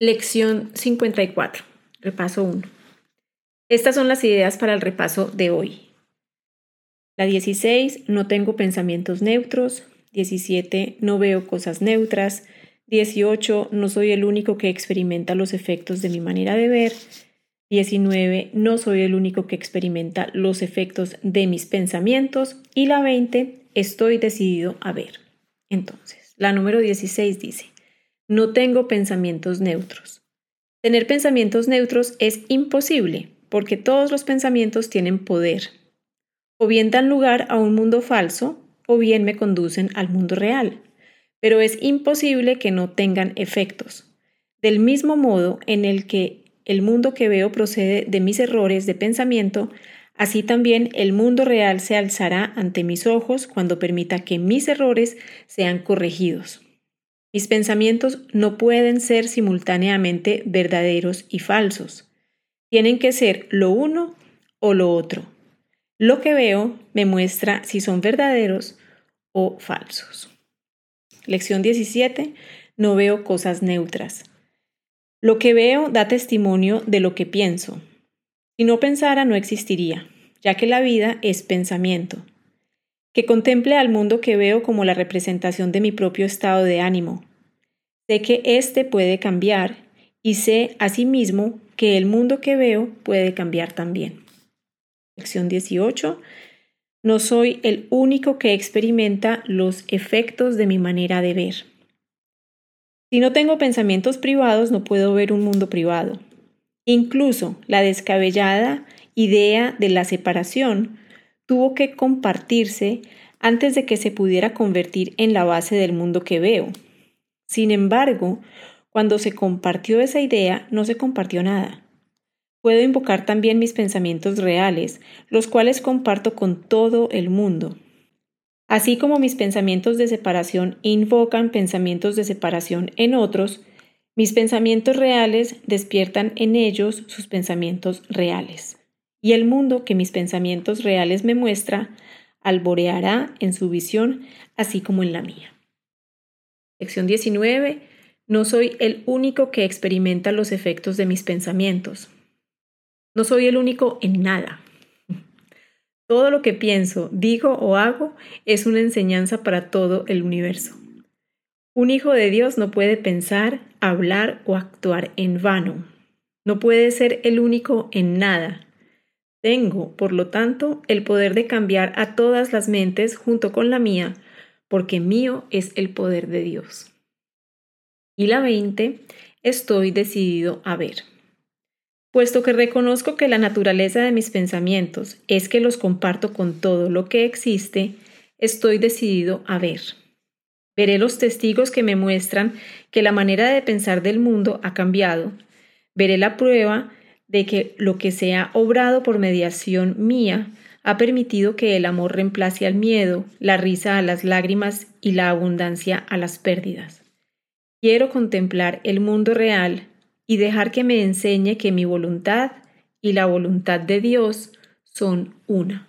Lección 54. Repaso 1. Estas son las ideas para el repaso de hoy. La 16, no tengo pensamientos neutros. 17, no veo cosas neutras. 18, no soy el único que experimenta los efectos de mi manera de ver. 19, no soy el único que experimenta los efectos de mis pensamientos. Y la 20, estoy decidido a ver. Entonces, la número 16 dice, no tengo pensamientos neutros. Tener pensamientos neutros es imposible porque todos los pensamientos tienen poder. O bien dan lugar a un mundo falso o bien me conducen al mundo real. Pero es imposible que no tengan efectos. Del mismo modo en el que el mundo que veo procede de mis errores de pensamiento, así también el mundo real se alzará ante mis ojos cuando permita que mis errores sean corregidos. Mis pensamientos no pueden ser simultáneamente verdaderos y falsos. Tienen que ser lo uno o lo otro. Lo que veo me muestra si son verdaderos o falsos. Lección 17. No veo cosas neutras. Lo que veo da testimonio de lo que pienso. Si no pensara no existiría, ya que la vida es pensamiento que contemple al mundo que veo como la representación de mi propio estado de ánimo. Sé que éste puede cambiar y sé asimismo que el mundo que veo puede cambiar también. Lección 18. No soy el único que experimenta los efectos de mi manera de ver. Si no tengo pensamientos privados, no puedo ver un mundo privado. Incluso la descabellada idea de la separación tuvo que compartirse antes de que se pudiera convertir en la base del mundo que veo. Sin embargo, cuando se compartió esa idea, no se compartió nada. Puedo invocar también mis pensamientos reales, los cuales comparto con todo el mundo. Así como mis pensamientos de separación invocan pensamientos de separación en otros, mis pensamientos reales despiertan en ellos sus pensamientos reales y el mundo que mis pensamientos reales me muestra alboreará en su visión, así como en la mía. Lección 19. No soy el único que experimenta los efectos de mis pensamientos. No soy el único en nada. Todo lo que pienso, digo o hago es una enseñanza para todo el universo. Un hijo de Dios no puede pensar, hablar o actuar en vano. No puede ser el único en nada, tengo, por lo tanto, el poder de cambiar a todas las mentes junto con la mía, porque mío es el poder de Dios. Y la 20, estoy decidido a ver. Puesto que reconozco que la naturaleza de mis pensamientos es que los comparto con todo lo que existe, estoy decidido a ver. Veré los testigos que me muestran que la manera de pensar del mundo ha cambiado. Veré la prueba de que lo que se ha obrado por mediación mía ha permitido que el amor reemplace al miedo, la risa a las lágrimas y la abundancia a las pérdidas. Quiero contemplar el mundo real y dejar que me enseñe que mi voluntad y la voluntad de Dios son una.